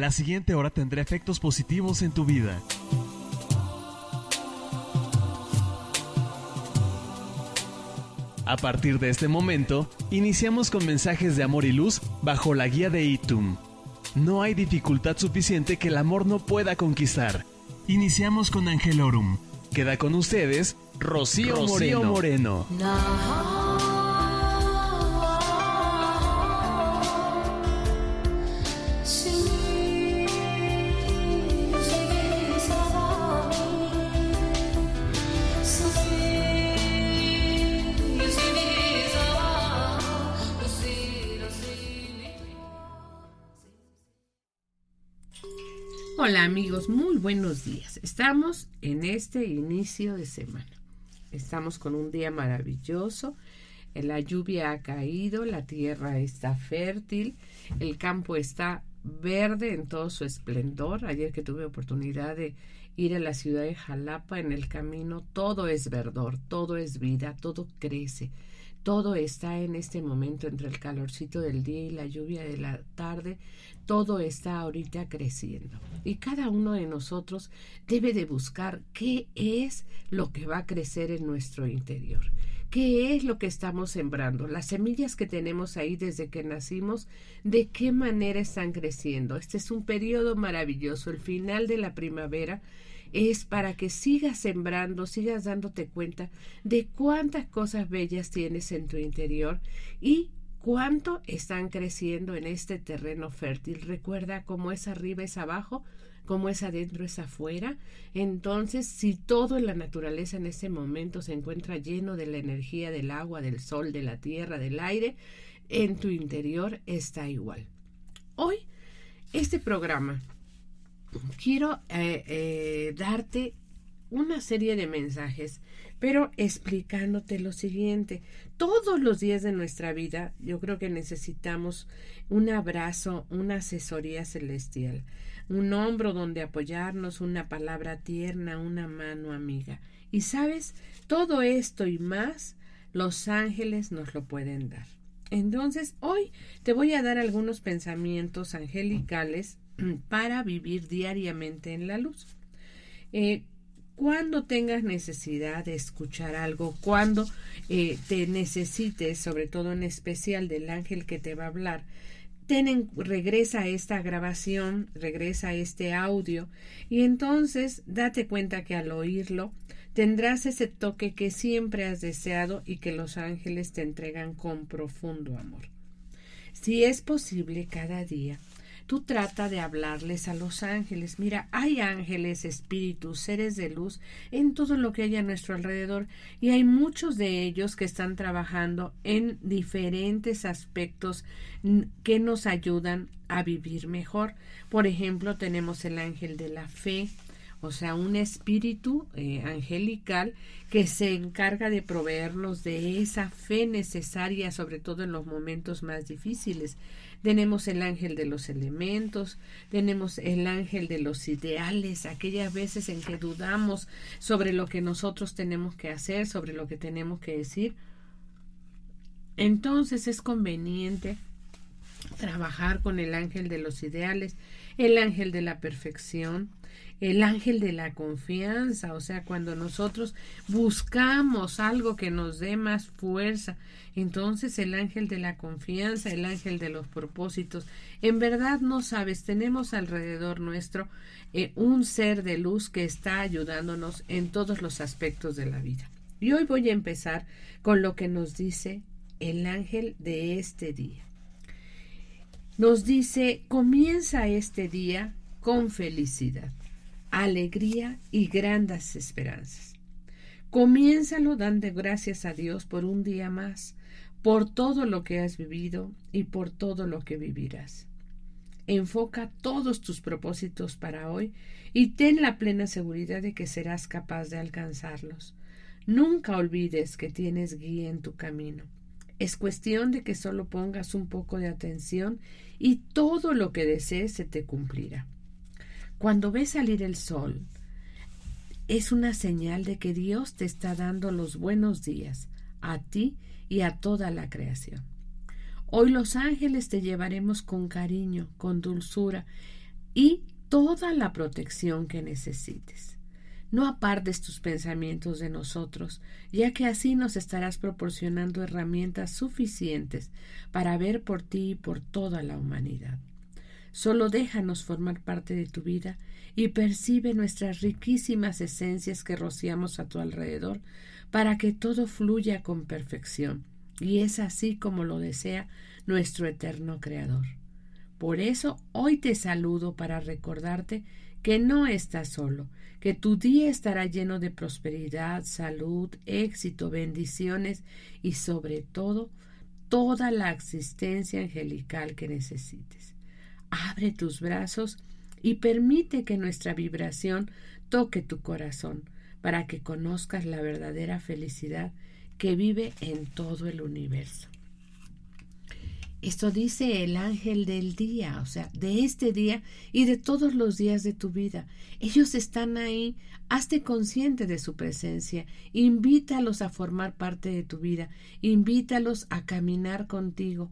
La siguiente hora tendrá efectos positivos en tu vida. A partir de este momento, iniciamos con mensajes de amor y luz bajo la guía de Itum. No hay dificultad suficiente que el amor no pueda conquistar. Iniciamos con Angelorum. Queda con ustedes Rocío, Moreno. Hola amigos, muy buenos días. Estamos en este inicio de semana. Estamos con un día maravilloso. La lluvia ha caído, la tierra está fértil, el campo está verde en todo su esplendor. Ayer que tuve oportunidad de ir a la ciudad de Jalapa, en el camino todo es verdor, todo es vida, todo crece. Todo está en este momento entre el calorcito del día y la lluvia de la tarde todo está ahorita creciendo y cada uno de nosotros debe de buscar qué es lo que va a crecer en nuestro interior. ¿Qué es lo que estamos sembrando? Las semillas que tenemos ahí desde que nacimos, ¿de qué manera están creciendo? Este es un periodo maravilloso, el final de la primavera es para que sigas sembrando, sigas dándote cuenta de cuántas cosas bellas tienes en tu interior y cuánto están creciendo en este terreno fértil. Recuerda cómo es arriba es abajo, cómo es adentro es afuera. Entonces, si todo en la naturaleza en ese momento se encuentra lleno de la energía del agua, del sol, de la tierra, del aire, en tu interior está igual. Hoy, este programa, quiero eh, eh, darte una serie de mensajes pero explicándote lo siguiente. Todos los días de nuestra vida yo creo que necesitamos un abrazo, una asesoría celestial, un hombro donde apoyarnos, una palabra tierna, una mano amiga. Y sabes, todo esto y más, los ángeles nos lo pueden dar. Entonces, hoy te voy a dar algunos pensamientos angelicales para vivir diariamente en la luz. Eh, cuando tengas necesidad de escuchar algo, cuando eh, te necesites, sobre todo en especial del ángel que te va a hablar, ten regresa a esta grabación, regresa a este audio y entonces date cuenta que al oírlo tendrás ese toque que siempre has deseado y que los ángeles te entregan con profundo amor. Si es posible cada día, tú trata de hablarles a los ángeles. Mira, hay ángeles, espíritus, seres de luz en todo lo que hay a nuestro alrededor y hay muchos de ellos que están trabajando en diferentes aspectos que nos ayudan a vivir mejor. Por ejemplo, tenemos el ángel de la fe, o sea, un espíritu eh, angelical que se encarga de proveernos de esa fe necesaria, sobre todo en los momentos más difíciles tenemos el ángel de los elementos, tenemos el ángel de los ideales, aquellas veces en que dudamos sobre lo que nosotros tenemos que hacer, sobre lo que tenemos que decir. Entonces es conveniente trabajar con el ángel de los ideales, el ángel de la perfección, el ángel de la confianza, o sea, cuando nosotros buscamos algo que nos dé más fuerza, entonces el ángel de la confianza, el ángel de los propósitos, en verdad no sabes, tenemos alrededor nuestro eh, un ser de luz que está ayudándonos en todos los aspectos de la vida. Y hoy voy a empezar con lo que nos dice el ángel de este día. Nos dice, comienza este día con felicidad alegría y grandes esperanzas. Comiénzalo dando gracias a Dios por un día más, por todo lo que has vivido y por todo lo que vivirás. Enfoca todos tus propósitos para hoy y ten la plena seguridad de que serás capaz de alcanzarlos. Nunca olvides que tienes guía en tu camino. Es cuestión de que solo pongas un poco de atención y todo lo que desees se te cumplirá. Cuando ves salir el sol, es una señal de que Dios te está dando los buenos días a ti y a toda la creación. Hoy los ángeles te llevaremos con cariño, con dulzura, y toda la protección que necesites. No apartes tus pensamientos de nosotros, ya que así nos estarás proporcionando herramientas suficientes para ver por ti y por toda la humanidad. Solo déjanos formar parte de tu vida y percibe nuestras riquísimas esencias que rociamos a tu alrededor para que todo fluya con perfección. Y es así como lo desea nuestro eterno Creador. Por eso hoy te saludo para recordarte que no estás solo, que tu día estará lleno de prosperidad, salud, éxito, bendiciones y sobre todo toda la existencia angelical que necesites. Abre tus brazos y permite que nuestra vibración toque tu corazón para que conozcas la verdadera felicidad que vive en todo el universo. Esto dice el ángel del día, o sea, de este día y de todos los días de tu vida. Ellos están ahí, hazte consciente de su presencia, invítalos a formar parte de tu vida, invítalos a caminar contigo,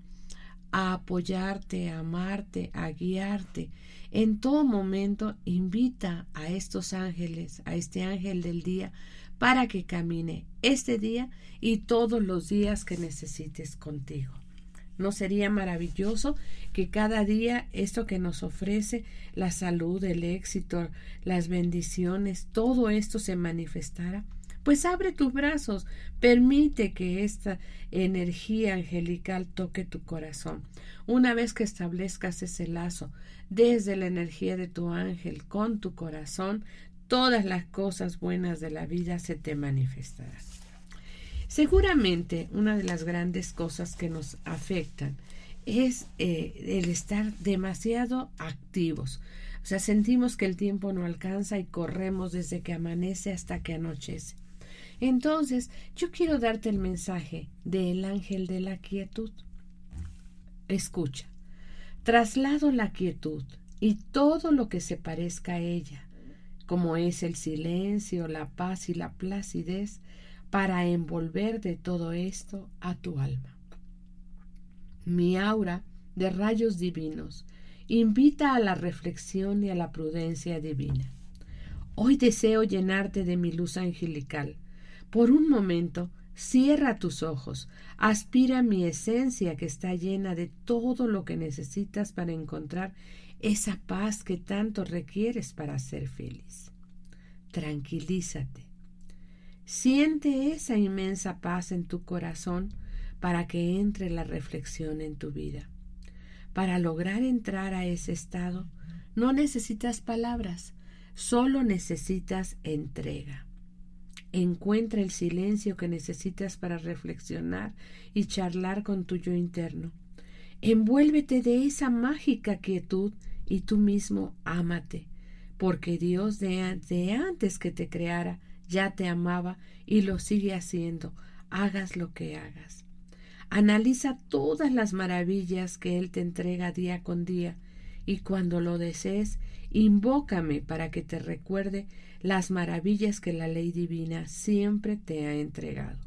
a apoyarte, a amarte, a guiarte. En todo momento invita a estos ángeles, a este ángel del día, para que camine este día y todos los días que necesites contigo. ¿No sería maravilloso que cada día esto que nos ofrece, la salud, el éxito, las bendiciones, todo esto se manifestara? Pues abre tus brazos, permite que esta energía angelical toque tu corazón. Una vez que establezcas ese lazo desde la energía de tu ángel con tu corazón, todas las cosas buenas de la vida se te manifestarán. Seguramente una de las grandes cosas que nos afectan es eh, el estar demasiado activos. O sea, sentimos que el tiempo no alcanza y corremos desde que amanece hasta que anochece. Entonces, yo quiero darte el mensaje del ángel de la quietud. Escucha, traslado la quietud y todo lo que se parezca a ella, como es el silencio, la paz y la placidez, para envolver de todo esto a tu alma. Mi aura de rayos divinos invita a la reflexión y a la prudencia divina. Hoy deseo llenarte de mi luz angelical. Por un momento, cierra tus ojos, aspira mi esencia que está llena de todo lo que necesitas para encontrar esa paz que tanto requieres para ser feliz. Tranquilízate Siente esa inmensa paz en tu corazón para que entre la reflexión en tu vida. Para lograr entrar a ese estado, no necesitas palabras, solo necesitas entrega. Encuentra el silencio que necesitas para reflexionar y charlar con tu yo interno. Envuélvete de esa mágica quietud y tú mismo ámate, porque Dios de, de antes que te creara ya te amaba y lo sigue haciendo, hagas lo que hagas. Analiza todas las maravillas que Él te entrega día con día, y cuando lo desees, invócame para que te recuerde las maravillas que la ley divina siempre te ha entregado.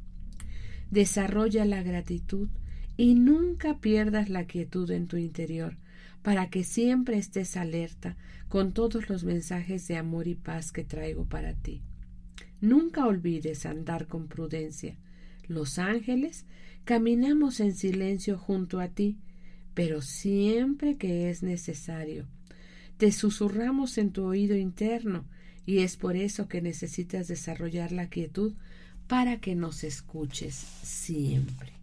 Desarrolla la gratitud y nunca pierdas la quietud en tu interior, para que siempre estés alerta con todos los mensajes de amor y paz que traigo para ti. Nunca olvides andar con prudencia. Los ángeles caminamos en silencio junto a ti, pero siempre que es necesario. Te susurramos en tu oído interno y es por eso que necesitas desarrollar la quietud para que nos escuches siempre.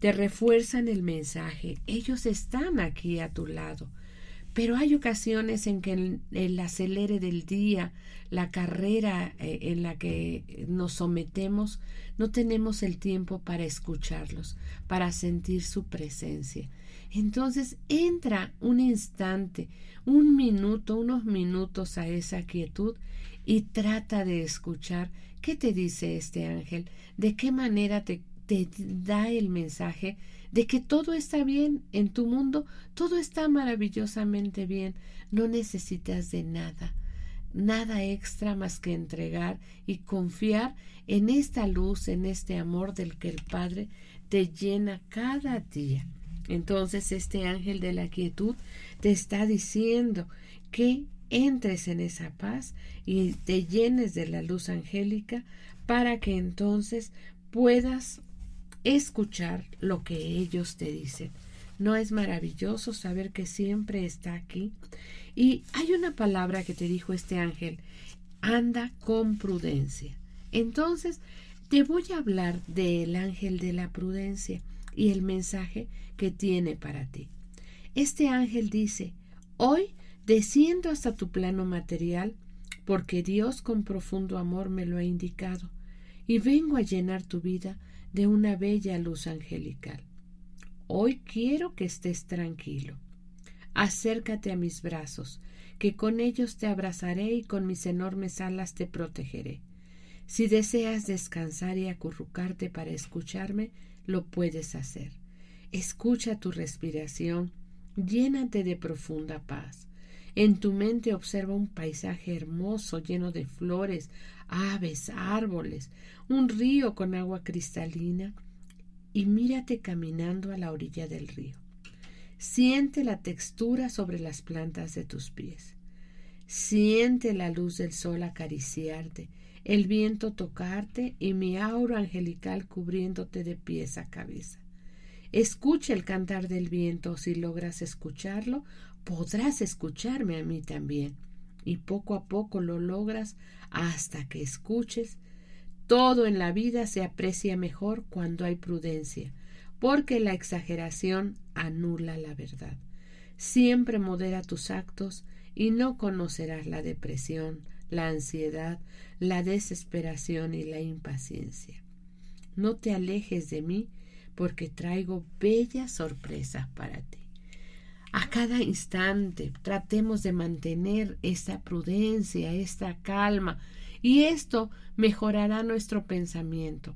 Te refuerzan el mensaje, ellos están aquí a tu lado. Pero hay ocasiones en que el, acelere del día, la carrera eh, en la que nos sometemos, no tenemos el tiempo para escucharlos, para sentir su presencia. Entonces entra un instante, un minuto, unos minutos a esa quietud y trata de escuchar qué te dice este ángel, de qué manera te, da el mensaje de que todo está bien en tu mundo, todo está maravillosamente bien, no necesitas de nada, nada extra más que entregar y confiar en esta luz, en este amor del que el Padre te llena cada día. Entonces este ángel de la quietud te está diciendo que entres en esa paz y te llenes de la luz angélica para que entonces puedas escuchar lo que ellos te dicen. ¿No es maravilloso saber que siempre está aquí? Y hay una palabra que te dijo este ángel, anda con prudencia. Entonces, te voy a hablar del ángel de la prudencia y el mensaje que tiene para ti. Este ángel dice, hoy desciendo hasta tu plano material, porque Dios con profundo amor me lo ha indicado, y vengo a llenar tu vida de una bella luz angelical. Hoy quiero que estés tranquilo. Acércate a mis brazos, que con ellos te abrazaré y con mis enormes alas te protegeré. Si deseas descansar y acurrucarte para escucharme, lo puedes hacer. Escucha tu respiración, llénate de profunda paz. En tu mente observa un paisaje hermoso lleno de flores, aves, árboles, un río con agua cristalina y mírate caminando a la orilla del río. Siente la textura sobre las plantas de tus pies. Siente la luz del sol acariciarte, el viento tocarte y mi aura angelical cubriéndote de pies a cabeza. Escucha el cantar del viento. Si logras escucharlo, podrás escucharme a mí también. Y poco a poco lo logras hasta que escuches todo en la vida se aprecia mejor cuando hay prudencia, porque la exageración anula la verdad. Siempre modera tus actos y no conocerás la depresión, la ansiedad, la desesperación y la impaciencia. No te alejes de mí, porque traigo bellas sorpresas para ti. A cada instante tratemos de mantener esta prudencia, esta calma, y esto mejorará nuestro pensamiento,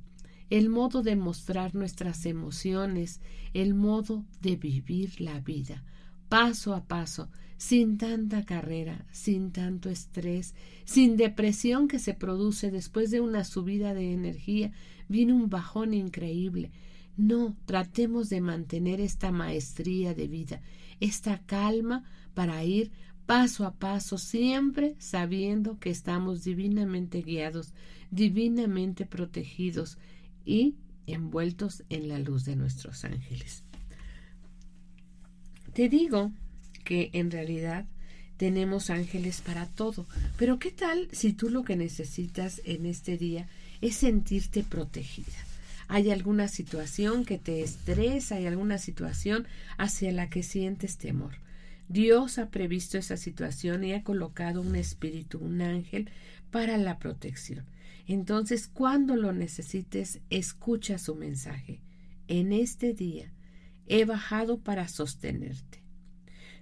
el modo de mostrar nuestras emociones, el modo de vivir la vida, paso a paso, sin tanta carrera, sin tanto estrés, sin depresión que se produce después de una subida de energía, viene un bajón increíble. No, tratemos de mantener esta maestría de vida, esta calma para ir paso a paso, siempre sabiendo que estamos divinamente guiados, divinamente protegidos y envueltos en la luz de nuestros ángeles. Te digo que en realidad tenemos ángeles para todo, pero ¿qué tal si tú lo que necesitas en este día es sentirte protegida? Hay alguna situación que te estresa, hay alguna situación hacia la que sientes temor. Dios ha previsto esa situación y ha colocado un espíritu, un ángel, para la protección. Entonces, cuando lo necesites, escucha su mensaje. En este día he bajado para sostenerte.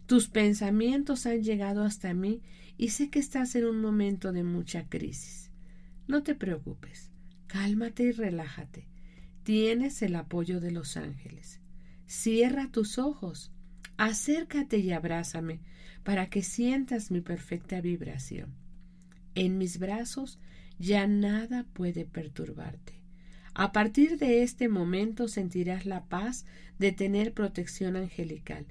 Tus pensamientos han llegado hasta mí y sé que estás en un momento de mucha crisis. No te preocupes, cálmate y relájate. Tienes el apoyo de los ángeles. Cierra tus ojos Acércate y abrázame para que sientas mi perfecta vibración. En mis brazos ya nada puede perturbarte. A partir de este momento sentirás la paz de tener protección angelical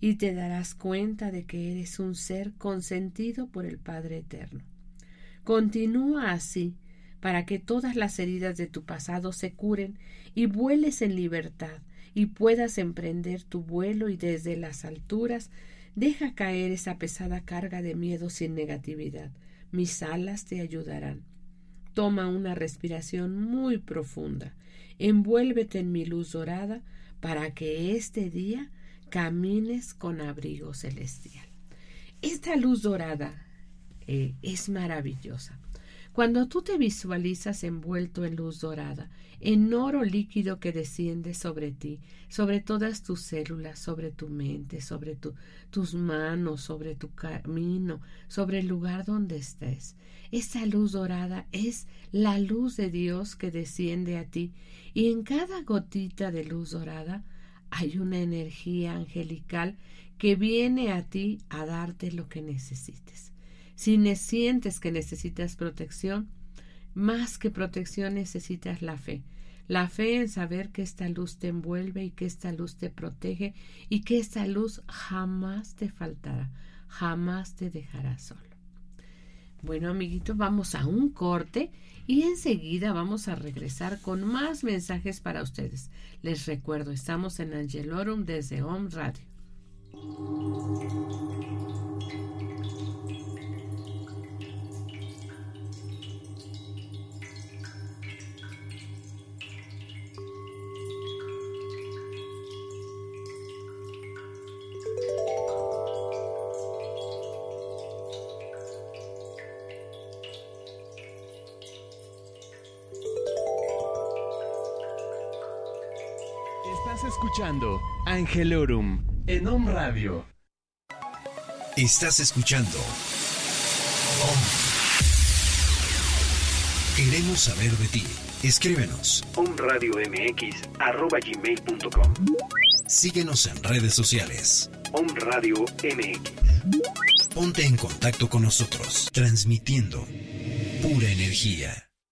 y te darás cuenta de que eres un ser consentido por el Padre Eterno. Continúa así para que todas las heridas de tu pasado se curen y vueles en libertad y puedas emprender tu vuelo y desde las alturas deja caer esa pesada carga de miedo sin negatividad. Mis alas te ayudarán. Toma una respiración muy profunda. Envuélvete en mi luz dorada para que este día camines con abrigo celestial. Esta luz dorada eh, es maravillosa. Cuando tú te visualizas envuelto en luz dorada, en oro líquido que desciende sobre ti, sobre todas tus células, sobre tu mente, sobre tus manos, sobre tu camino, sobre el lugar donde estés. Esa luz dorada es la luz de Dios que desciende a ti y en cada gotita de luz dorada hay una energía angelical que viene a ti a darte lo que necesites. Si sientes que necesitas protección, más que protección necesitas la fe. La fe en saber que esta luz te envuelve y que esta luz te protege y que esta luz jamás te faltará, jamás te dejará solo. Bueno, amiguitos, vamos a un corte y enseguida vamos a regresar con más mensajes para ustedes. Les recuerdo, estamos en Angelorum desde Home Radio. Escuchando Angelorum en Om Radio. Estás escuchando Queremos saber de ti. Escríbenos. omradiomx.com Síguenos en redes sociales. Om Radio MX. Ponte en contacto con nosotros, transmitiendo pura energía.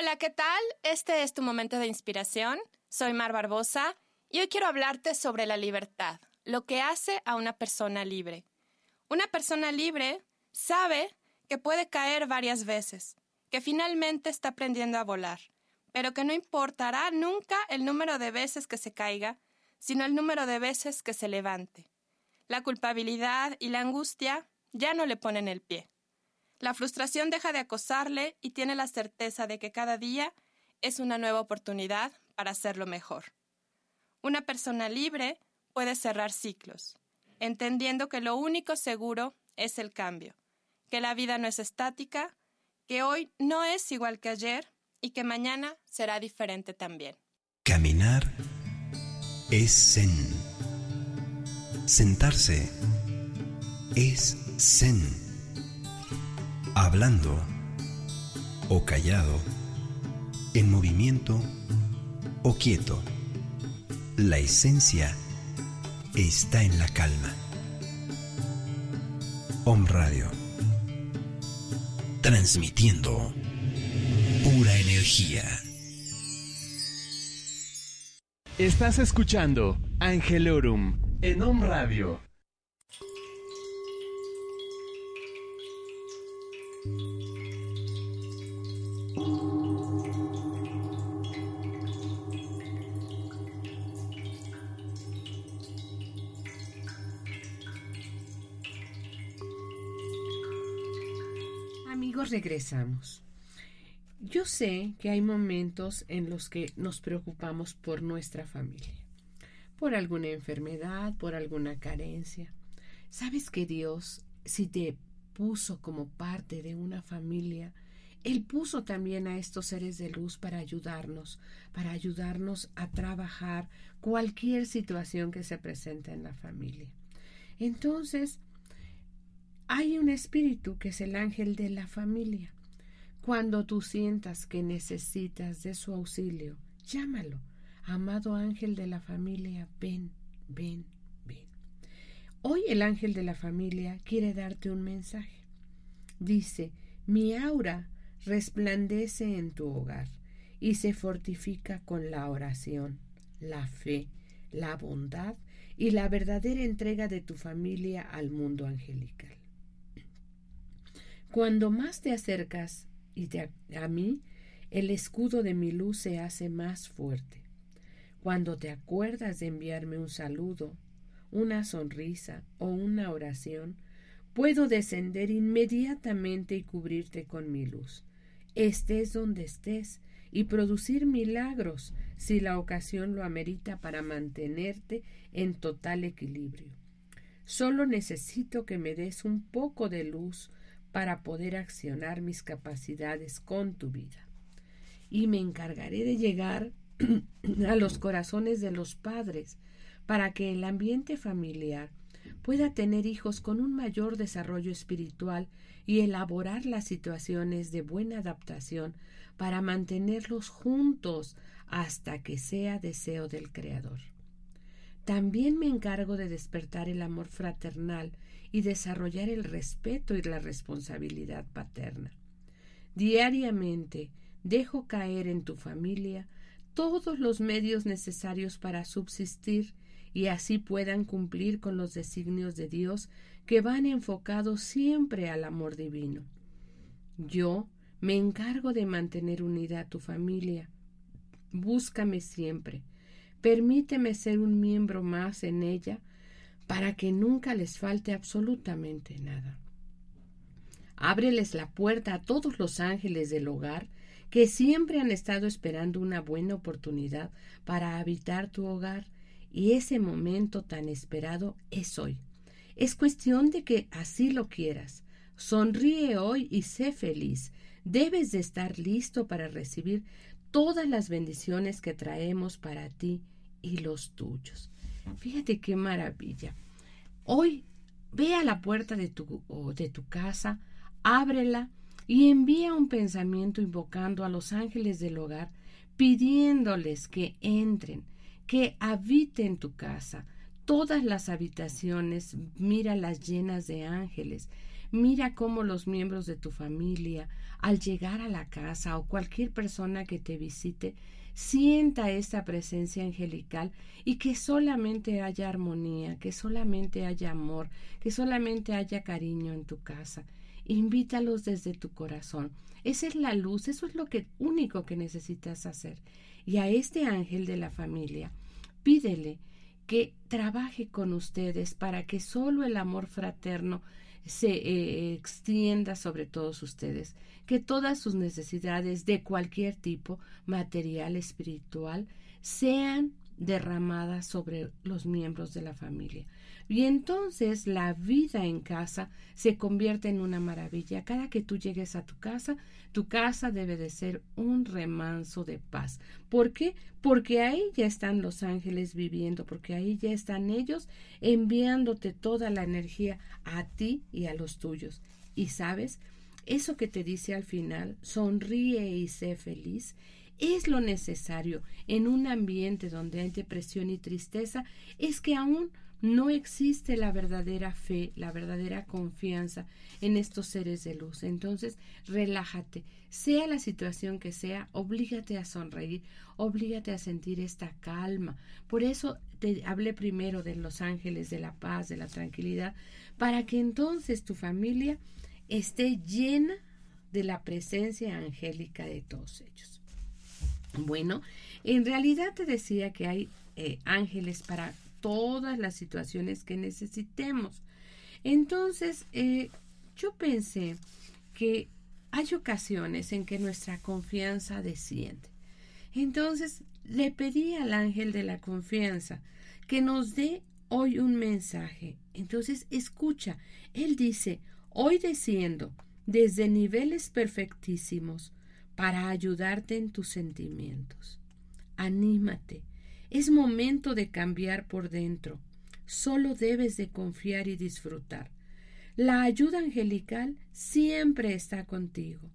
Hola, ¿qué tal? Este es tu momento de inspiración. Soy Mar Barbosa y hoy quiero hablarte sobre la libertad, lo que hace a una persona libre. Una persona libre sabe que puede caer varias veces, que finalmente está aprendiendo a volar, pero que no importará nunca el número de veces que se caiga, sino el número de veces que se levante. La culpabilidad y la angustia ya no le ponen el pie. La frustración deja de acosarle y tiene la certeza de que cada día es una nueva oportunidad para hacerlo mejor. Una persona libre puede cerrar ciclos, entendiendo que lo único seguro es el cambio, que la vida no es estática, que hoy no es igual que ayer y que mañana será diferente también. Caminar es zen. Sentarse es zen hablando o callado, en movimiento o quieto. La esencia está en la calma. Om Radio. Transmitiendo pura energía. Estás escuchando Angelorum en Om Radio. Regresamos. Yo sé que hay momentos en los que nos preocupamos por nuestra familia, por alguna enfermedad, por alguna carencia. ¿Sabes que Dios, si te puso como parte de una familia, Él puso también a estos seres de luz para ayudarnos, para ayudarnos a trabajar cualquier situación que se presente en la familia? Entonces, hay un espíritu que es el ángel de la familia. Cuando tú sientas que necesitas de su auxilio, llámalo. Amado ángel de la familia, ven, ven, ven. Hoy el ángel de la familia quiere darte un mensaje. Dice, mi aura resplandece en tu hogar y se fortifica con la oración, la fe, la bondad y la verdadera entrega de tu familia al mundo angelical. Cuando más te acercas y a mí, el escudo de mi luz se hace más fuerte. Cuando te acuerdas de enviarme un saludo, una sonrisa o una oración, puedo descender inmediatamente y cubrirte con mi luz, estés donde estés, y producir milagros si la ocasión lo amerita para mantenerte en total equilibrio. Solo necesito que me des un poco de luz para poder accionar mis capacidades con tu vida. Y me encargaré de llegar a los corazones de los padres para que el ambiente familiar pueda tener hijos con un mayor desarrollo espiritual y elaborar las situaciones de buena adaptación para mantenerlos juntos hasta que sea deseo del Creador. También me encargo de despertar el amor fraternal y desarrollar el respeto y la responsabilidad paterna. Diariamente dejo caer en tu familia todos los medios necesarios para subsistir y así puedan cumplir con los designios de Dios que van enfocados siempre al amor divino. Yo me encargo de mantener unida a tu familia. Búscame siempre. Permíteme ser un miembro más en ella para que nunca les falte absolutamente nada. Ábreles la puerta a todos los ángeles del hogar que siempre han estado esperando una buena oportunidad para habitar tu hogar y ese momento tan esperado es hoy. Es cuestión de que así lo quieras. Sonríe hoy y sé feliz. Debes de estar listo para recibir todas las bendiciones que traemos para ti y los tuyos. Fíjate qué maravilla. Hoy ve a la puerta de tu, de tu casa, ábrela y envía un pensamiento invocando a los ángeles del hogar, pidiéndoles que entren, que habite en tu casa. Todas las habitaciones, mira las llenas de ángeles. Mira cómo los miembros de tu familia, al llegar a la casa o cualquier persona que te visite, sienta esta presencia angelical y que solamente haya armonía, que solamente haya amor, que solamente haya cariño en tu casa. Invítalos desde tu corazón. Esa es la luz, eso es lo que único que necesitas hacer. Y a este ángel de la familia, pídele que trabaje con ustedes para que solo el amor fraterno se eh, extienda sobre todos ustedes, que todas sus necesidades de cualquier tipo, material, espiritual, sean derramadas sobre los miembros de la familia. Y entonces la vida en casa se convierte en una maravilla. Cada que tú llegues a tu casa, tu casa debe de ser un remanso de paz. ¿Por qué? Porque ahí ya están los ángeles viviendo, porque ahí ya están ellos enviándote toda la energía a ti y a los tuyos. Y sabes, eso que te dice al final, sonríe y sé feliz, es lo necesario en un ambiente donde hay depresión y tristeza, es que aún no existe la verdadera fe, la verdadera confianza en estos seres de luz. Entonces, relájate, sea la situación que sea, oblígate a sonreír, oblígate a sentir esta calma. Por eso te hablé primero de los ángeles, de la paz, de la tranquilidad, para que entonces tu familia esté llena de la presencia angélica de todos ellos. Bueno, en realidad te decía que hay eh, ángeles para todas las situaciones que necesitemos. Entonces, eh, yo pensé que hay ocasiones en que nuestra confianza desciende. Entonces, le pedí al ángel de la confianza que nos dé hoy un mensaje. Entonces, escucha, él dice, hoy desciendo desde niveles perfectísimos para ayudarte en tus sentimientos. Anímate, es momento de cambiar por dentro. Solo debes de confiar y disfrutar. La ayuda angelical siempre está contigo.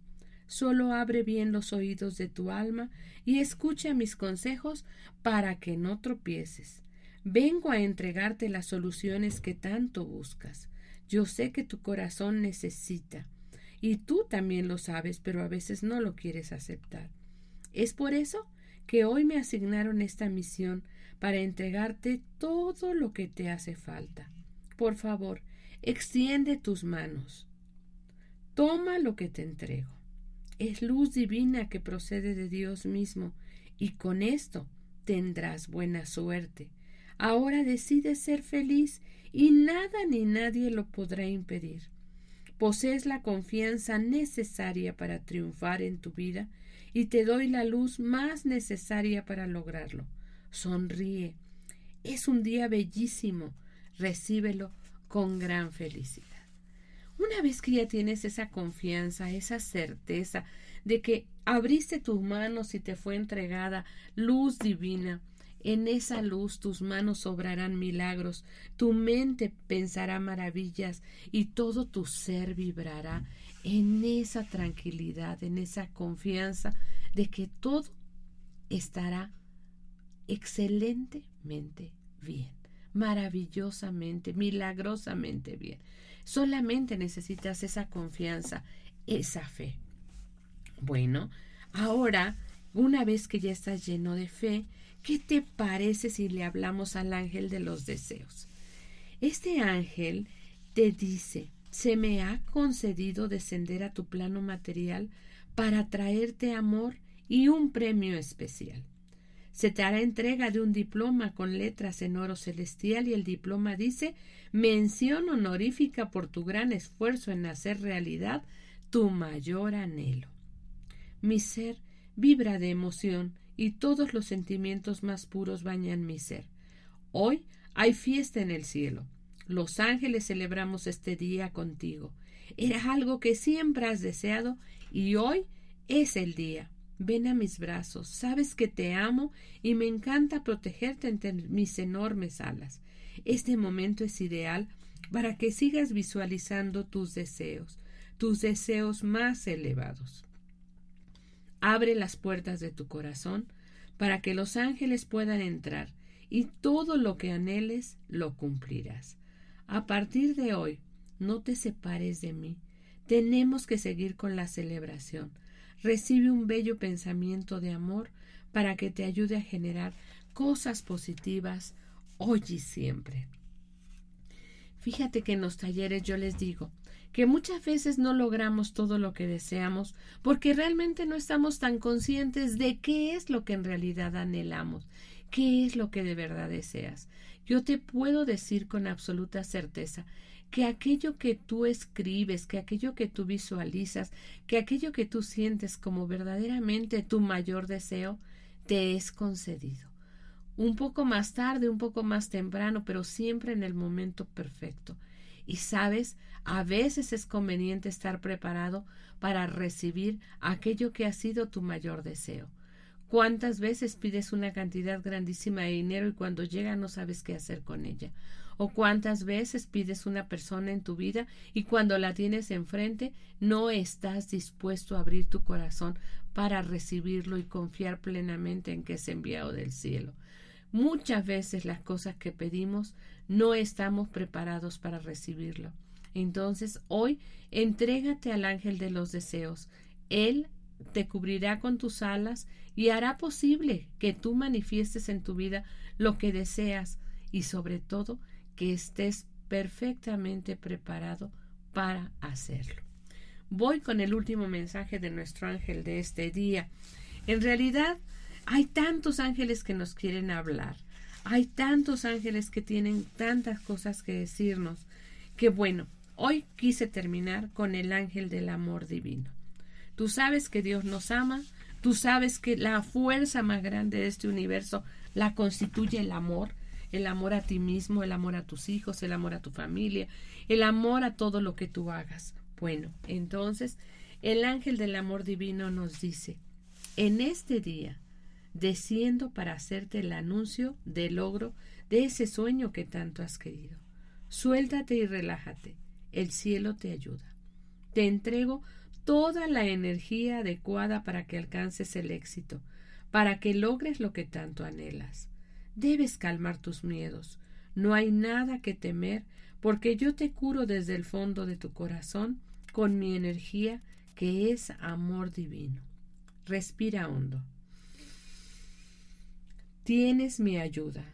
Solo abre bien los oídos de tu alma y escucha mis consejos para que no tropieces. Vengo a entregarte las soluciones que tanto buscas. Yo sé que tu corazón necesita, y tú también lo sabes, pero a veces no lo quieres aceptar. Es por eso que hoy me asignaron esta misión para entregarte todo lo que te hace falta. Por favor, extiende tus manos. Toma lo que te entrego. Es luz divina que procede de Dios mismo, y con esto tendrás buena suerte. Ahora decides ser feliz y nada ni nadie lo podrá impedir. Posees la confianza necesaria para triunfar en tu vida y te doy la luz más necesaria para lograrlo. Sonríe. Es un día bellísimo. Recíbelo con gran felicidad. Una vez que ya tienes esa confianza, esa certeza de que abriste tus manos y te fue entregada luz divina, en esa luz tus manos obrarán milagros, tu mente pensará maravillas y todo tu ser vibrará en esa tranquilidad, en esa confianza de que todo estará excelentemente bien, maravillosamente, milagrosamente bien. Solamente necesitas esa confianza, esa fe. Bueno, ahora, una vez que ya estás lleno de fe, ¿qué te parece si le hablamos al ángel de los deseos? Este ángel te dice, se me ha concedido descender a tu plano material para traerte amor y un premio especial. Se te hará entrega de un diploma con letras en oro celestial y el diploma dice mención honorífica por tu gran esfuerzo en hacer realidad tu mayor anhelo. Mi ser vibra de emoción y todos los sentimientos más puros bañan mi ser. Hoy hay fiesta en el cielo. Los ángeles celebramos este día contigo. Era algo que siempre has deseado y hoy es el día. Ven a mis brazos, sabes que te amo y me encanta protegerte entre mis enormes alas. Este momento es ideal para que sigas visualizando tus deseos, tus deseos más elevados. Abre las puertas de tu corazón para que los ángeles puedan entrar y todo lo que anheles lo cumplirás. A partir de hoy, no te separes de mí. Tenemos que seguir con la celebración recibe un bello pensamiento de amor para que te ayude a generar cosas positivas hoy y siempre. Fíjate que en los talleres yo les digo que muchas veces no logramos todo lo que deseamos porque realmente no estamos tan conscientes de qué es lo que en realidad anhelamos, qué es lo que de verdad deseas. Yo te puedo decir con absoluta certeza que aquello que tú escribes, que aquello que tú visualizas, que aquello que tú sientes como verdaderamente tu mayor deseo, te es concedido. Un poco más tarde, un poco más temprano, pero siempre en el momento perfecto. Y sabes, a veces es conveniente estar preparado para recibir aquello que ha sido tu mayor deseo. ¿Cuántas veces pides una cantidad grandísima de dinero y cuando llega no sabes qué hacer con ella? o cuántas veces pides una persona en tu vida y cuando la tienes enfrente no estás dispuesto a abrir tu corazón para recibirlo y confiar plenamente en que es enviado del cielo. Muchas veces las cosas que pedimos no estamos preparados para recibirlo. Entonces hoy entrégate al ángel de los deseos. Él te cubrirá con tus alas y hará posible que tú manifiestes en tu vida lo que deseas y sobre todo que estés perfectamente preparado para hacerlo. Voy con el último mensaje de nuestro ángel de este día. En realidad, hay tantos ángeles que nos quieren hablar. Hay tantos ángeles que tienen tantas cosas que decirnos. Que bueno, hoy quise terminar con el ángel del amor divino. Tú sabes que Dios nos ama, tú sabes que la fuerza más grande de este universo la constituye el amor, el amor a ti mismo, el amor a tus hijos, el amor a tu familia, el amor a todo lo que tú hagas. Bueno, entonces el ángel del amor divino nos dice, en este día desciendo para hacerte el anuncio del logro de ese sueño que tanto has querido. Suéltate y relájate, el cielo te ayuda. Te entrego toda la energía adecuada para que alcances el éxito, para que logres lo que tanto anhelas. Debes calmar tus miedos. No hay nada que temer, porque yo te curo desde el fondo de tu corazón con mi energía, que es amor divino. Respira hondo. Tienes mi ayuda.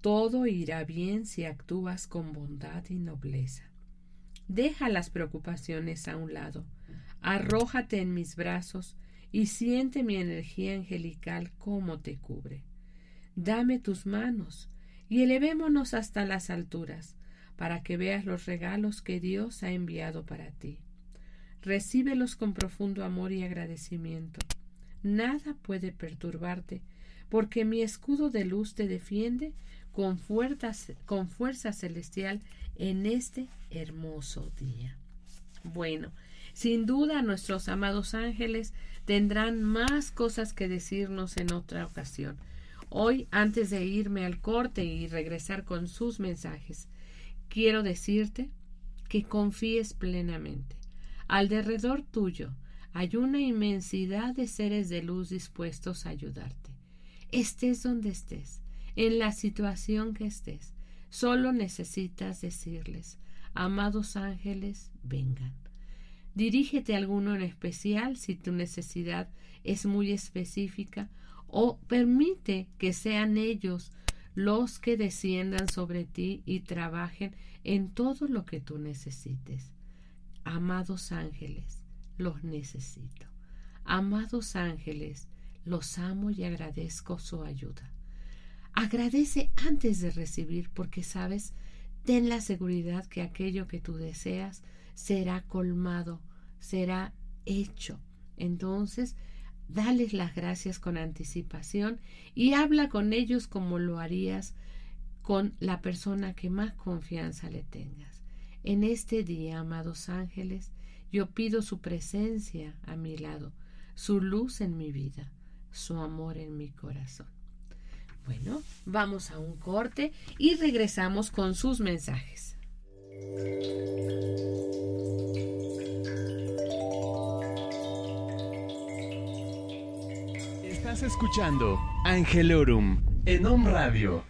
Todo irá bien si actúas con bondad y nobleza. Deja las preocupaciones a un lado. Arrójate en mis brazos y siente mi energía angelical como te cubre dame tus manos y elevémonos hasta las alturas, para que veas los regalos que Dios ha enviado para ti. Recíbelos con profundo amor y agradecimiento. Nada puede perturbarte, porque mi escudo de luz te defiende con fuerza celestial en este hermoso día. Bueno, sin duda nuestros amados ángeles tendrán más cosas que decirnos en otra ocasión. Hoy, antes de irme al corte y regresar con sus mensajes, quiero decirte que confíes plenamente. Al derredor tuyo hay una inmensidad de seres de luz dispuestos a ayudarte. Estés donde estés, en la situación que estés, solo necesitas decirles, amados ángeles, vengan. Dirígete a alguno en especial si tu necesidad es muy específica o permite que sean ellos los que desciendan sobre ti y trabajen en todo lo que tú necesites. Amados ángeles, los necesito. Amados ángeles, los amo y agradezco su ayuda. Agradece antes de recibir porque sabes, ten la seguridad que aquello que tú deseas será colmado, será hecho. Entonces, dales las gracias con anticipación y habla con ellos como lo harías con la persona que más confianza le tengas. En este día, amados ángeles, yo pido su presencia a mi lado, su luz en mi vida, su amor en mi corazón. Bueno, vamos a un corte y regresamos con sus mensajes. Estás escuchando Angelorum en Om Radio.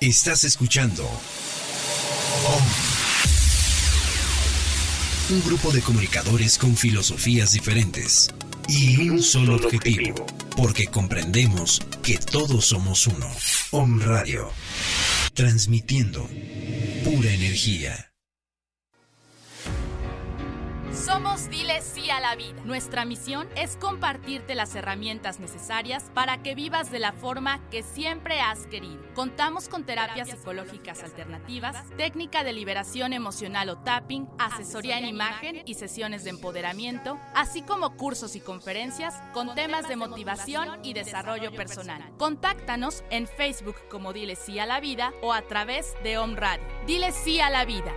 Estás escuchando OM. Un grupo de comunicadores con filosofías diferentes y un solo objetivo, porque comprendemos que todos somos uno. OM Radio, transmitiendo pura energía. Somos Dile Sí a la Vida. Nuestra misión es compartirte las herramientas necesarias para que vivas de la forma que siempre has querido. Contamos con terapias psicológicas alternativas, técnica de liberación emocional o tapping, asesoría en imagen y sesiones de empoderamiento, así como cursos y conferencias con temas de motivación y desarrollo personal. Contáctanos en Facebook como Dile Sí a la Vida o a través de Om Radio. Dile Sí a la Vida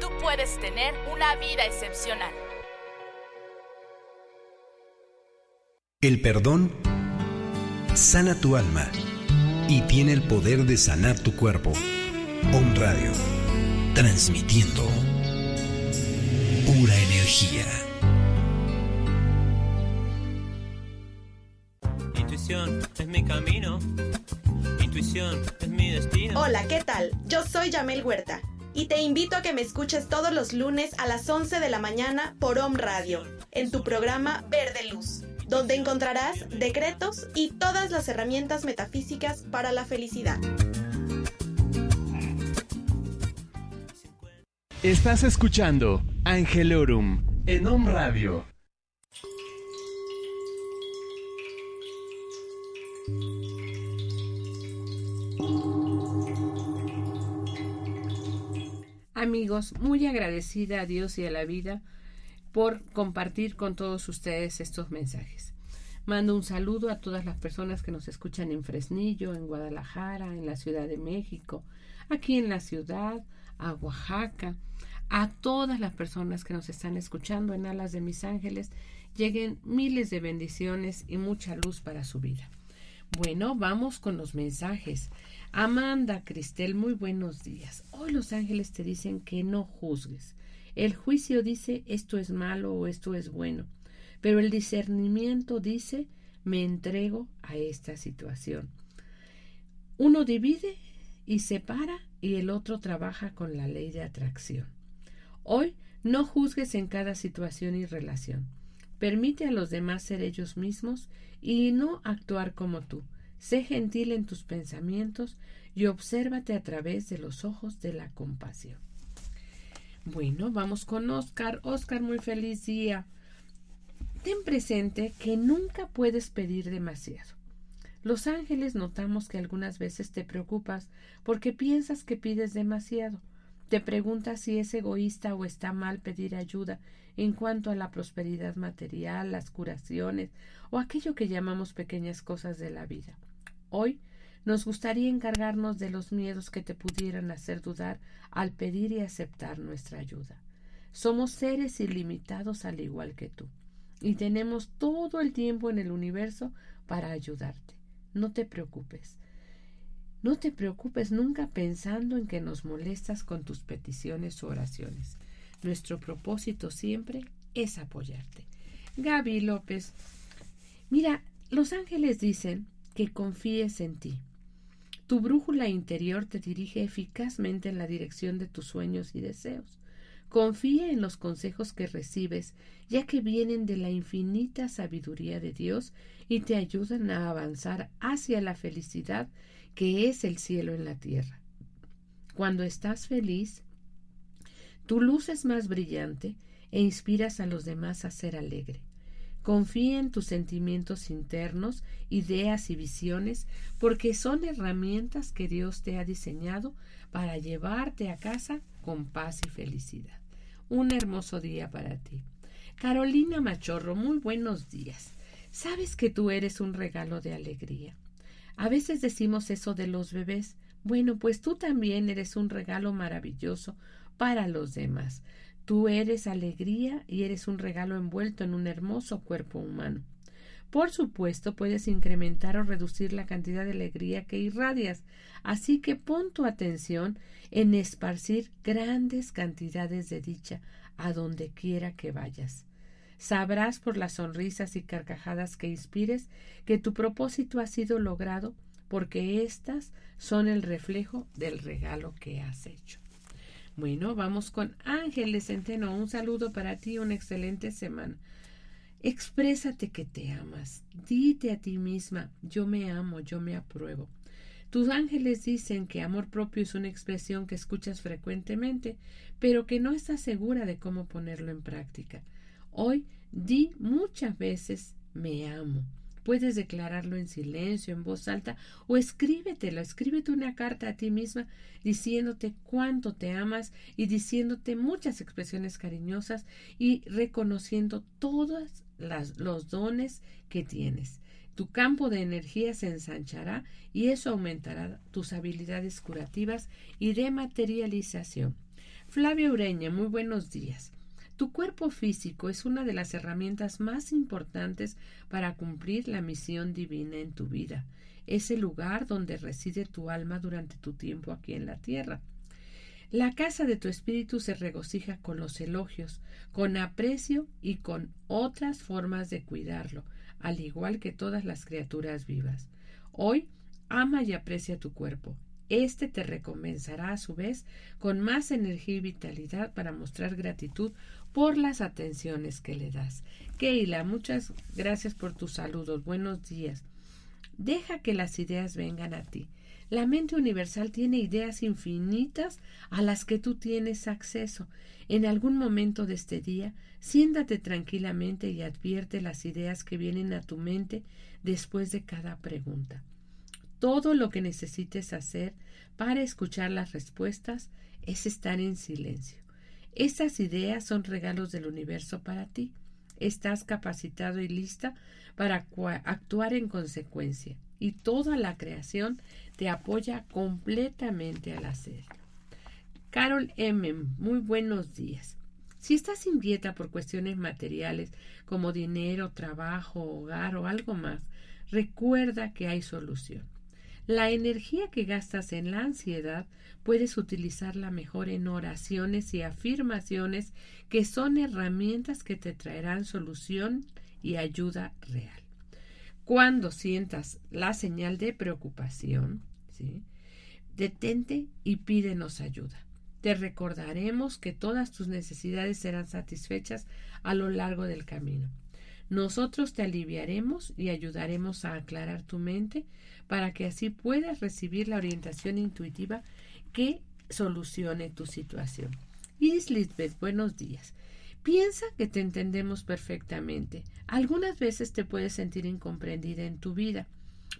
tú puedes tener una vida excepcional. El perdón sana tu alma y tiene el poder de sanar tu cuerpo. Om Radio, transmitiendo pura energía. Intuición es mi camino. Intuición es mi destino. Hola, ¿qué tal? Yo soy Yamel Huerta y te invito a que me escuches todos los lunes a las 11 de la mañana por Om Radio, en tu programa Verde Luz, donde encontrarás decretos y todas las herramientas metafísicas para la felicidad. Estás escuchando Angelorum en Om Radio. Amigos, muy agradecida a Dios y a la vida por compartir con todos ustedes estos mensajes. Mando un saludo a todas las personas que nos escuchan en Fresnillo, en Guadalajara, en la Ciudad de México, aquí en la ciudad, a Oaxaca, a todas las personas que nos están escuchando en Alas de Mis Ángeles, lleguen miles de bendiciones y mucha luz para su vida. Bueno, vamos con los mensajes. Amanda Cristel, muy buenos días. Hoy los ángeles te dicen que no juzgues. El juicio dice esto es malo o esto es bueno, pero el discernimiento dice me entrego a esta situación. Uno divide y separa y el otro trabaja con la ley de atracción. Hoy no juzgues en cada situación y relación. Permite a los demás ser ellos mismos y no actuar como tú. Sé gentil en tus pensamientos y obsérvate a través de los ojos de la compasión. Bueno, vamos con Oscar. Oscar, muy feliz día. Ten presente que nunca puedes pedir demasiado. Los ángeles notamos que algunas veces te preocupas porque piensas que pides demasiado. Te preguntas si es egoísta o está mal pedir ayuda en cuanto a la prosperidad material, las curaciones o aquello que llamamos pequeñas cosas de la vida. Hoy nos gustaría encargarnos de los miedos que te pudieran hacer dudar al pedir y aceptar nuestra ayuda. Somos seres ilimitados al igual que tú. Y tenemos todo el tiempo en el universo para ayudarte. No te preocupes. No te preocupes nunca pensando en que nos molestas con tus peticiones o oraciones. Nuestro propósito siempre es apoyarte. Gaby López, mira, los ángeles dicen que confíes en ti. Tu brújula interior te dirige eficazmente en la dirección de tus sueños y deseos. Confía en los consejos que recibes, ya que vienen de la infinita sabiduría de Dios y te ayudan a avanzar hacia la felicidad que es el cielo en la tierra. Cuando estás feliz, tu luz es más brillante e inspiras a los demás a ser alegre. Confía en tus sentimientos internos, ideas y visiones, porque son herramientas que Dios te ha diseñado para llevarte a casa con paz y felicidad. Un hermoso día para ti. Carolina Machorro, muy buenos días. Sabes que tú eres un regalo de alegría. A veces decimos eso de los bebés. Bueno, pues tú también eres un regalo maravilloso para los demás. Tú eres alegría y eres un regalo envuelto en un hermoso cuerpo humano. Por supuesto, puedes incrementar o reducir la cantidad de alegría que irradias, así que pon tu atención en esparcir grandes cantidades de dicha a donde quiera que vayas. Sabrás por las sonrisas y carcajadas que inspires que tu propósito ha sido logrado porque éstas son el reflejo del regalo que has hecho. Bueno, vamos con Ángeles Centeno. Un saludo para ti, una excelente semana. Exprésate que te amas. Dite a ti misma, yo me amo, yo me apruebo. Tus ángeles dicen que amor propio es una expresión que escuchas frecuentemente, pero que no estás segura de cómo ponerlo en práctica. Hoy di muchas veces me amo. Puedes declararlo en silencio, en voz alta, o escríbetelo, escríbete una carta a ti misma diciéndote cuánto te amas y diciéndote muchas expresiones cariñosas y reconociendo todos los dones que tienes. Tu campo de energía se ensanchará y eso aumentará tus habilidades curativas y de materialización. Flavia Ureña, muy buenos días. Tu cuerpo físico es una de las herramientas más importantes para cumplir la misión divina en tu vida. Es el lugar donde reside tu alma durante tu tiempo aquí en la tierra. La casa de tu espíritu se regocija con los elogios, con aprecio y con otras formas de cuidarlo, al igual que todas las criaturas vivas. Hoy ama y aprecia tu cuerpo. Este te recompensará a su vez con más energía y vitalidad para mostrar gratitud por las atenciones que le das. Keila, muchas gracias por tus saludos. Buenos días. Deja que las ideas vengan a ti. La mente universal tiene ideas infinitas a las que tú tienes acceso. En algún momento de este día, siéntate tranquilamente y advierte las ideas que vienen a tu mente después de cada pregunta. Todo lo que necesites hacer para escuchar las respuestas es estar en silencio. Estas ideas son regalos del universo para ti. Estás capacitado y lista para actuar en consecuencia y toda la creación te apoya completamente al hacerlo. Carol M. Muy buenos días. Si estás inquieta por cuestiones materiales como dinero, trabajo, hogar o algo más, recuerda que hay solución. La energía que gastas en la ansiedad puedes utilizarla mejor en oraciones y afirmaciones que son herramientas que te traerán solución y ayuda real. Cuando sientas la señal de preocupación, detente y pídenos ayuda. Te recordaremos que todas tus necesidades serán satisfechas a lo largo del camino. Nosotros te aliviaremos y ayudaremos a aclarar tu mente para que así puedas recibir la orientación intuitiva que solucione tu situación. Iris Lisbeth, buenos días. Piensa que te entendemos perfectamente. Algunas veces te puedes sentir incomprendida en tu vida,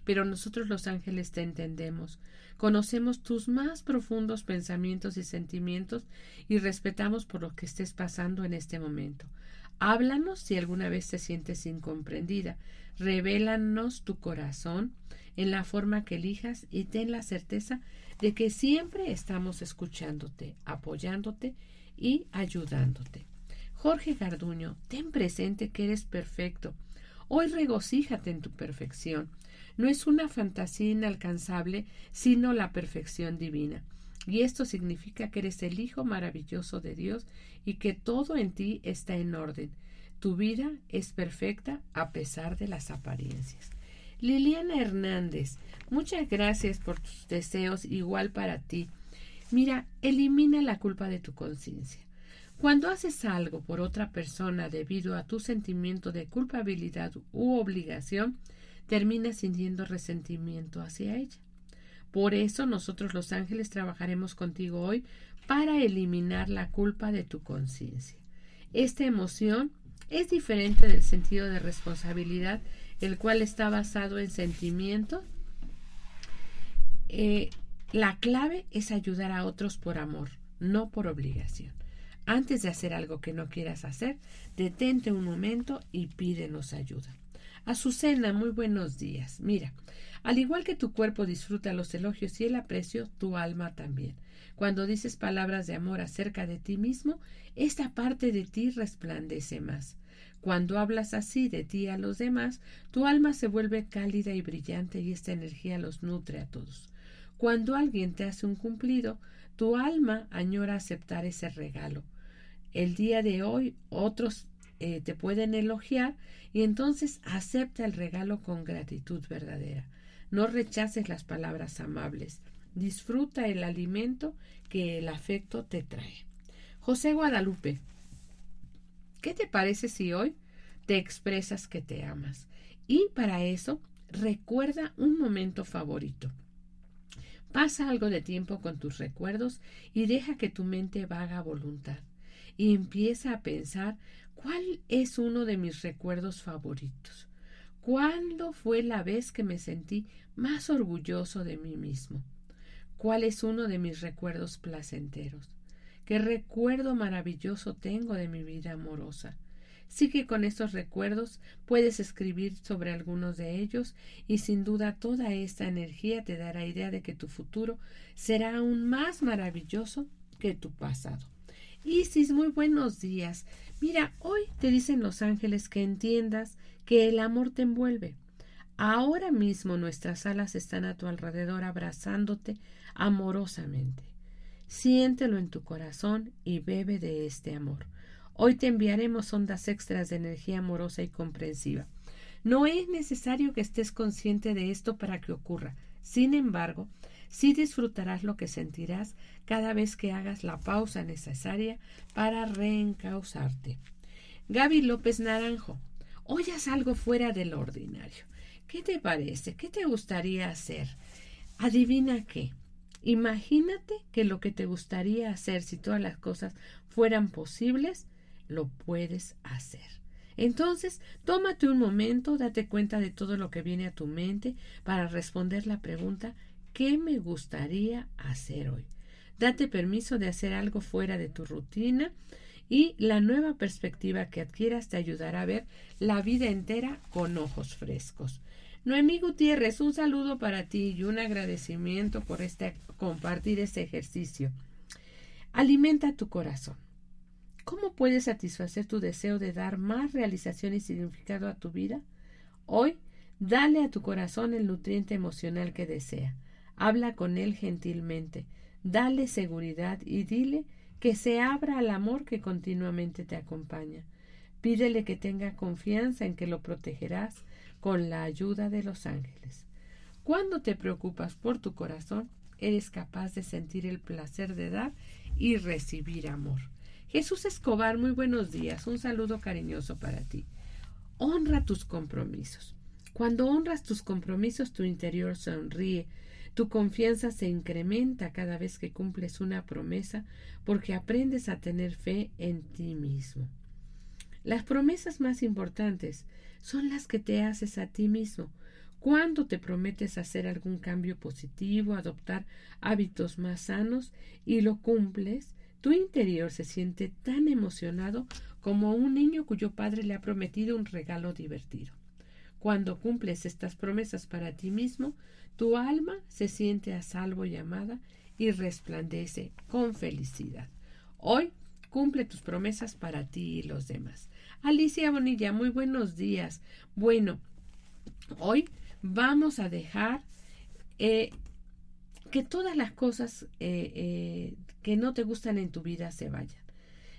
pero nosotros los ángeles te entendemos. Conocemos tus más profundos pensamientos y sentimientos y respetamos por lo que estés pasando en este momento. Háblanos si alguna vez te sientes incomprendida. Revélanos tu corazón en la forma que elijas y ten la certeza de que siempre estamos escuchándote, apoyándote y ayudándote. Jorge Garduño, ten presente que eres perfecto. Hoy regocíjate en tu perfección. No es una fantasía inalcanzable, sino la perfección divina. Y esto significa que eres el Hijo maravilloso de Dios y que todo en ti está en orden. Tu vida es perfecta a pesar de las apariencias. Liliana Hernández, muchas gracias por tus deseos, igual para ti. Mira, elimina la culpa de tu conciencia. Cuando haces algo por otra persona debido a tu sentimiento de culpabilidad u obligación, terminas sintiendo resentimiento hacia ella. Por eso nosotros los ángeles trabajaremos contigo hoy para eliminar la culpa de tu conciencia. Esta emoción es diferente del sentido de responsabilidad, el cual está basado en sentimiento. Eh, la clave es ayudar a otros por amor, no por obligación. Antes de hacer algo que no quieras hacer, detente un momento y pídenos ayuda. Azucena, muy buenos días. Mira, al igual que tu cuerpo disfruta los elogios y el aprecio, tu alma también. Cuando dices palabras de amor acerca de ti mismo, esta parte de ti resplandece más. Cuando hablas así de ti a los demás, tu alma se vuelve cálida y brillante y esta energía los nutre a todos. Cuando alguien te hace un cumplido, tu alma añora aceptar ese regalo el día de hoy otros eh, te pueden elogiar y entonces acepta el regalo con gratitud verdadera. No rechaces las palabras amables. Disfruta el alimento que el afecto te trae. José Guadalupe, ¿qué te parece si hoy te expresas que te amas? Y para eso, recuerda un momento favorito. Pasa algo de tiempo con tus recuerdos y deja que tu mente vaga voluntad y empieza a pensar cuál es uno de mis recuerdos favoritos. ¿Cuándo fue la vez que me sentí más orgulloso de mí mismo? ¿Cuál es uno de mis recuerdos placenteros? ¿Qué recuerdo maravilloso tengo de mi vida amorosa? Sí que con estos recuerdos puedes escribir sobre algunos de ellos y sin duda toda esta energía te dará idea de que tu futuro será aún más maravilloso que tu pasado. Isis, muy buenos días. Mira, hoy te dicen los ángeles que entiendas que el amor te envuelve. Ahora mismo nuestras alas están a tu alrededor abrazándote amorosamente. Siéntelo en tu corazón y bebe de este amor. Hoy te enviaremos ondas extras de energía amorosa y comprensiva. No es necesario que estés consciente de esto para que ocurra. Sin embargo, Sí disfrutarás lo que sentirás cada vez que hagas la pausa necesaria para reencauzarte. Gaby López Naranjo, oyas algo fuera del ordinario. ¿Qué te parece? ¿Qué te gustaría hacer? Adivina qué. Imagínate que lo que te gustaría hacer si todas las cosas fueran posibles, lo puedes hacer. Entonces, tómate un momento, date cuenta de todo lo que viene a tu mente para responder la pregunta ¿Qué me gustaría hacer hoy? Date permiso de hacer algo fuera de tu rutina y la nueva perspectiva que adquieras te ayudará a ver la vida entera con ojos frescos. Noemí Gutiérrez, un saludo para ti y un agradecimiento por este, compartir este ejercicio. Alimenta tu corazón. ¿Cómo puedes satisfacer tu deseo de dar más realización y significado a tu vida? Hoy, dale a tu corazón el nutriente emocional que desea. Habla con él gentilmente, dale seguridad y dile que se abra al amor que continuamente te acompaña. Pídele que tenga confianza en que lo protegerás con la ayuda de los ángeles. Cuando te preocupas por tu corazón, eres capaz de sentir el placer de dar y recibir amor. Jesús Escobar, muy buenos días. Un saludo cariñoso para ti. Honra tus compromisos. Cuando honras tus compromisos, tu interior sonríe, tu confianza se incrementa cada vez que cumples una promesa porque aprendes a tener fe en ti mismo. Las promesas más importantes son las que te haces a ti mismo. Cuando te prometes hacer algún cambio positivo, adoptar hábitos más sanos y lo cumples, tu interior se siente tan emocionado como un niño cuyo padre le ha prometido un regalo divertido. Cuando cumples estas promesas para ti mismo, tu alma se siente a salvo y amada y resplandece con felicidad. Hoy cumple tus promesas para ti y los demás. Alicia Bonilla, muy buenos días. Bueno, hoy vamos a dejar eh, que todas las cosas eh, eh, que no te gustan en tu vida se vayan.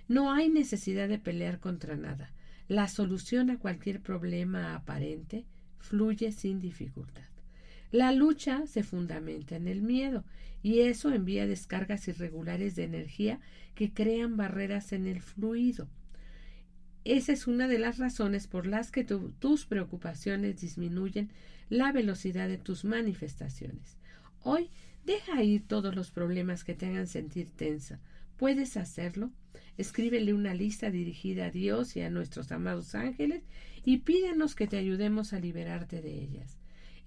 No hay necesidad de pelear contra nada. La solución a cualquier problema aparente fluye sin dificultad. La lucha se fundamenta en el miedo y eso envía descargas irregulares de energía que crean barreras en el fluido. Esa es una de las razones por las que tus preocupaciones disminuyen la velocidad de tus manifestaciones. Hoy deja ir todos los problemas que te hagan sentir tensa. ¿Puedes hacerlo? Escríbele una lista dirigida a Dios y a nuestros amados ángeles y pídenos que te ayudemos a liberarte de ellas.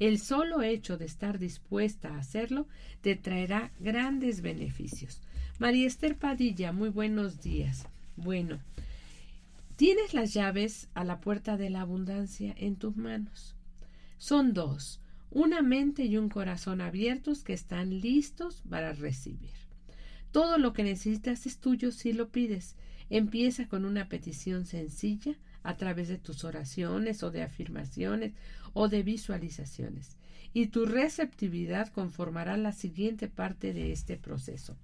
El solo hecho de estar dispuesta a hacerlo te traerá grandes beneficios. María Esther Padilla, muy buenos días. Bueno, tienes las llaves a la puerta de la abundancia en tus manos. Son dos, una mente y un corazón abiertos que están listos para recibir. Todo lo que necesitas es tuyo si lo pides. Empieza con una petición sencilla a través de tus oraciones o de afirmaciones o de visualizaciones. Y tu receptividad conformará la siguiente parte de este proceso.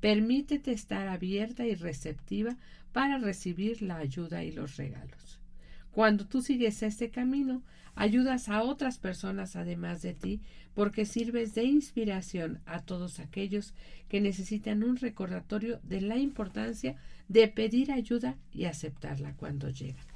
Permítete estar abierta y receptiva para recibir la ayuda y los regalos. Cuando tú sigues este camino, ayudas a otras personas además de ti, porque sirves de inspiración a todos aquellos que necesitan un recordatorio de la importancia de pedir ayuda y aceptarla cuando llega.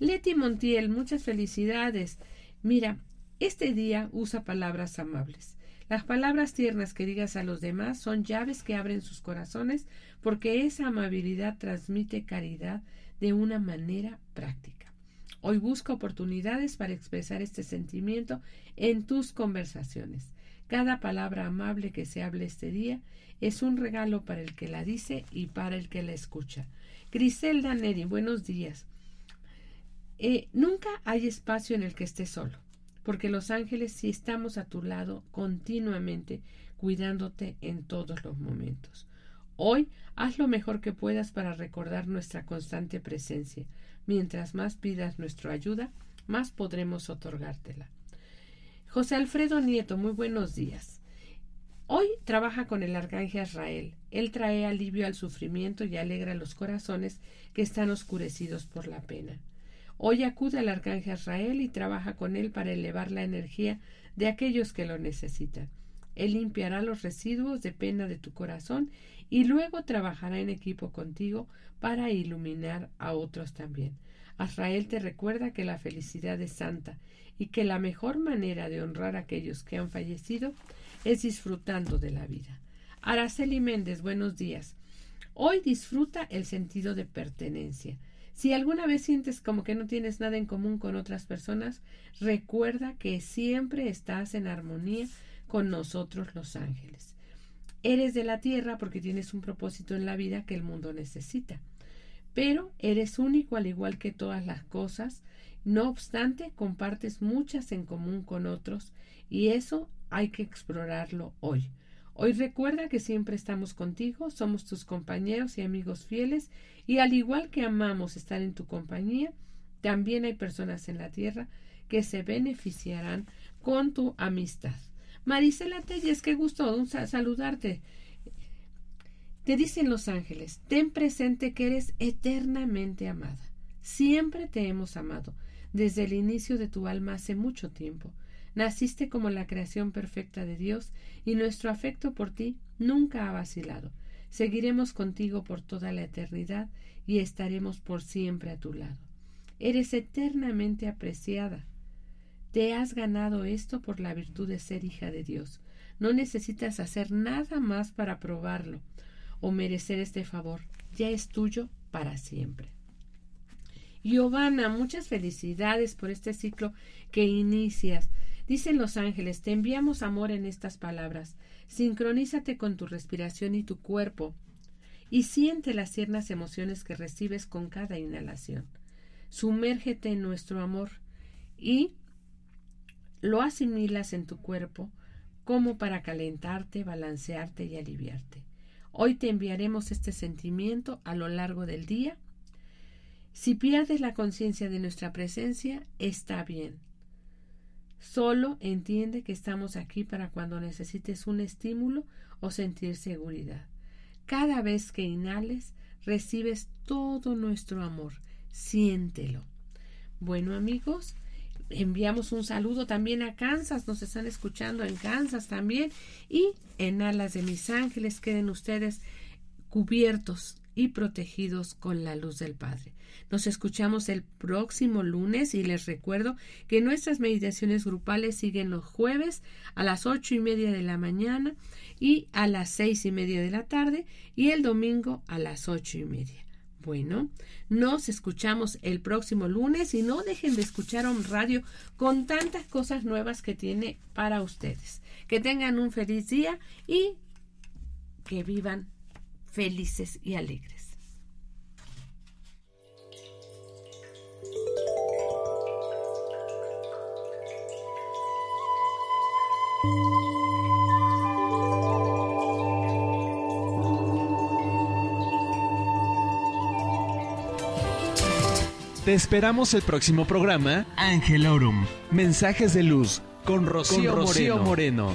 Leti Montiel, muchas felicidades. Mira, este día usa palabras amables. Las palabras tiernas que digas a los demás son llaves que abren sus corazones porque esa amabilidad transmite caridad de una manera práctica. Hoy busca oportunidades para expresar este sentimiento en tus conversaciones. Cada palabra amable que se hable este día es un regalo para el que la dice y para el que la escucha. Griselda Neri, buenos días. Eh, nunca hay espacio en el que estés solo, porque los ángeles sí estamos a tu lado continuamente, cuidándote en todos los momentos. Hoy haz lo mejor que puedas para recordar nuestra constante presencia. Mientras más pidas nuestra ayuda, más podremos otorgártela. José Alfredo Nieto, muy buenos días. Hoy trabaja con el arcángel Israel. Él trae alivio al sufrimiento y alegra los corazones que están oscurecidos por la pena. Hoy acude al arcángel Israel y trabaja con él para elevar la energía de aquellos que lo necesitan. Él limpiará los residuos de pena de tu corazón y luego trabajará en equipo contigo para iluminar a otros también. Azrael te recuerda que la felicidad es santa y que la mejor manera de honrar a aquellos que han fallecido es disfrutando de la vida. Araceli Méndez, buenos días. Hoy disfruta el sentido de pertenencia. Si alguna vez sientes como que no tienes nada en común con otras personas, recuerda que siempre estás en armonía con nosotros los ángeles. Eres de la tierra porque tienes un propósito en la vida que el mundo necesita. Pero eres único al igual que todas las cosas. No obstante, compartes muchas en común con otros y eso hay que explorarlo hoy. Hoy recuerda que siempre estamos contigo, somos tus compañeros y amigos fieles, y al igual que amamos estar en tu compañía, también hay personas en la tierra que se beneficiarán con tu amistad. Marisela Telles, qué gusto saludarte. Te dicen los ángeles, ten presente que eres eternamente amada. Siempre te hemos amado, desde el inicio de tu alma hace mucho tiempo. Naciste como la creación perfecta de Dios y nuestro afecto por ti nunca ha vacilado. Seguiremos contigo por toda la eternidad y estaremos por siempre a tu lado. Eres eternamente apreciada. Te has ganado esto por la virtud de ser hija de Dios. No necesitas hacer nada más para probarlo o merecer este favor. Ya es tuyo para siempre. Giovanna, muchas felicidades por este ciclo que inicias. Dicen los ángeles, te enviamos amor en estas palabras. Sincronízate con tu respiración y tu cuerpo y siente las tiernas emociones que recibes con cada inhalación. Sumérgete en nuestro amor y lo asimilas en tu cuerpo como para calentarte, balancearte y aliviarte. Hoy te enviaremos este sentimiento a lo largo del día. Si pierdes la conciencia de nuestra presencia, está bien. Solo entiende que estamos aquí para cuando necesites un estímulo o sentir seguridad. Cada vez que inhales, recibes todo nuestro amor. Siéntelo. Bueno amigos, enviamos un saludo también a Kansas, nos están escuchando en Kansas también y en alas de mis ángeles queden ustedes cubiertos y protegidos con la luz del Padre. Nos escuchamos el próximo lunes y les recuerdo que nuestras meditaciones grupales siguen los jueves a las ocho y media de la mañana y a las seis y media de la tarde y el domingo a las ocho y media. Bueno, nos escuchamos el próximo lunes y no dejen de escuchar un radio con tantas cosas nuevas que tiene para ustedes. Que tengan un feliz día y que vivan felices y alegres. Te esperamos el próximo programa Ángel Mensajes de luz con Rocío, Moreno.